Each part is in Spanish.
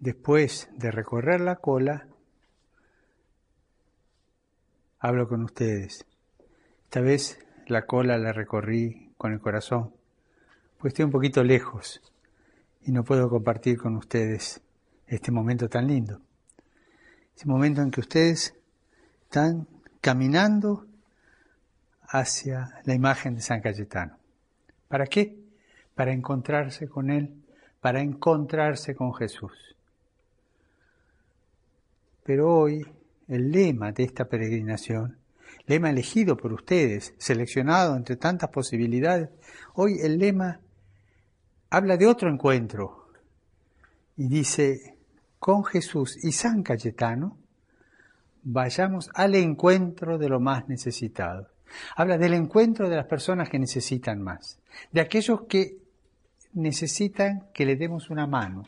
después de recorrer la cola, hablo con ustedes. Esta vez la cola la recorrí con el corazón, pues estoy un poquito lejos y no puedo compartir con ustedes este momento tan lindo. Ese momento en que ustedes están caminando hacia la imagen de San Cayetano. ¿Para qué? Para encontrarse con Él, para encontrarse con Jesús. Pero hoy el lema de esta peregrinación, lema elegido por ustedes, seleccionado entre tantas posibilidades, hoy el lema habla de otro encuentro y dice, con Jesús y San Cayetano, vayamos al encuentro de lo más necesitado. Habla del encuentro de las personas que necesitan más, de aquellos que necesitan que le demos una mano,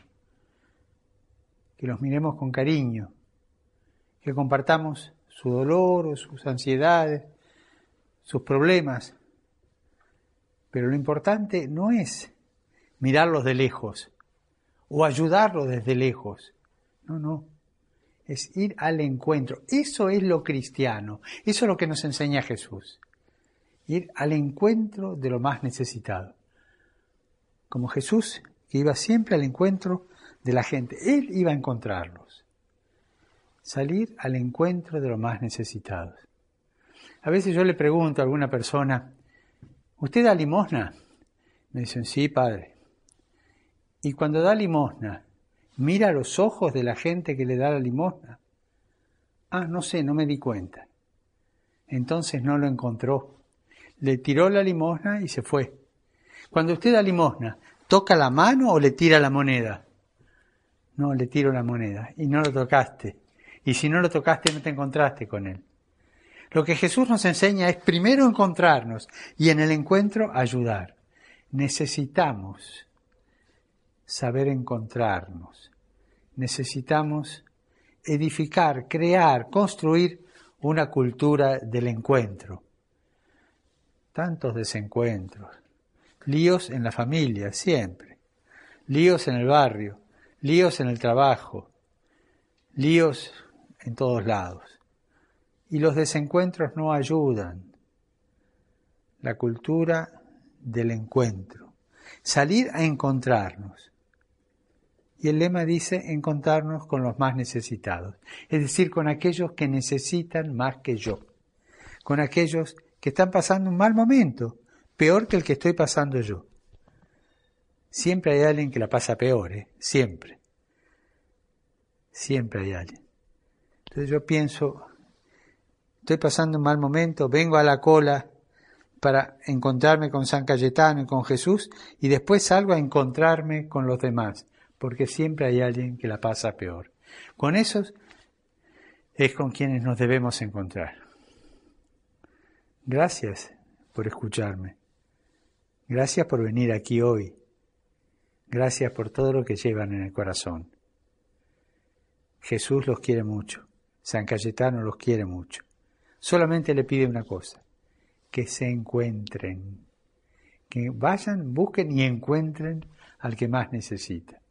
que los miremos con cariño, que compartamos su dolor o sus ansiedades, sus problemas. Pero lo importante no es mirarlos de lejos o ayudarlos desde lejos. No, no. Es ir al encuentro. Eso es lo cristiano. Eso es lo que nos enseña Jesús. Ir al encuentro de lo más necesitado. Como Jesús, que iba siempre al encuentro de la gente. Él iba a encontrarlos. Salir al encuentro de los más necesitados. A veces yo le pregunto a alguna persona, ¿usted da limosna? Me dicen, sí, padre. Y cuando da limosna, mira los ojos de la gente que le da la limosna. Ah, no sé, no me di cuenta. Entonces no lo encontró. Le tiró la limosna y se fue. Cuando usted da limosna, ¿toca la mano o le tira la moneda? No, le tiro la moneda y no lo tocaste. Y si no lo tocaste, no te encontraste con él. Lo que Jesús nos enseña es primero encontrarnos y en el encuentro ayudar. Necesitamos saber encontrarnos. Necesitamos edificar, crear, construir una cultura del encuentro. Tantos desencuentros, líos en la familia, siempre, líos en el barrio, líos en el trabajo, líos en todos lados. Y los desencuentros no ayudan. La cultura del encuentro. Salir a encontrarnos. Y el lema dice encontrarnos con los más necesitados, es decir, con aquellos que necesitan más que yo, con aquellos que están pasando un mal momento, peor que el que estoy pasando yo. Siempre hay alguien que la pasa peor, ¿eh? siempre. Siempre hay alguien. Entonces yo pienso, estoy pasando un mal momento, vengo a la cola para encontrarme con San Cayetano y con Jesús y después salgo a encontrarme con los demás porque siempre hay alguien que la pasa peor. Con esos es con quienes nos debemos encontrar. Gracias por escucharme. Gracias por venir aquí hoy. Gracias por todo lo que llevan en el corazón. Jesús los quiere mucho. San Cayetano los quiere mucho. Solamente le pide una cosa, que se encuentren, que vayan, busquen y encuentren al que más necesita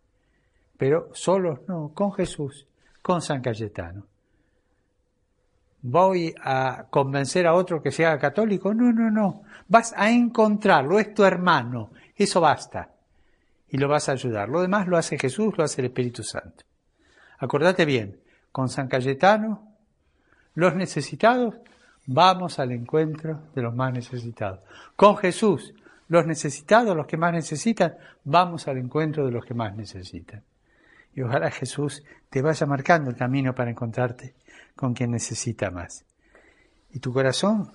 pero solos no, con Jesús, con San Cayetano. ¿Voy a convencer a otro que sea católico? No, no, no. Vas a encontrarlo, es tu hermano. Eso basta. Y lo vas a ayudar. Lo demás lo hace Jesús, lo hace el Espíritu Santo. Acordate bien, con San Cayetano, los necesitados, vamos al encuentro de los más necesitados. Con Jesús, los necesitados, los que más necesitan, vamos al encuentro de los que más necesitan. Y ojalá Jesús te vaya marcando el camino para encontrarte con quien necesita más. Y tu corazón,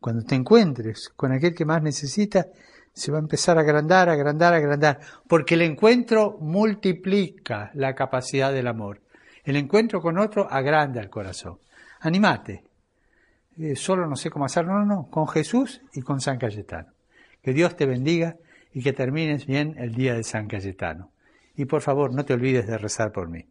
cuando te encuentres con aquel que más necesita, se va a empezar a agrandar, agrandar, agrandar, porque el encuentro multiplica la capacidad del amor. El encuentro con otro agranda el corazón. Animate. Eh, solo no sé cómo hacerlo, no, no, con Jesús y con San Cayetano. Que Dios te bendiga y que termines bien el día de San Cayetano. Y por favor, no te olvides de rezar por mí.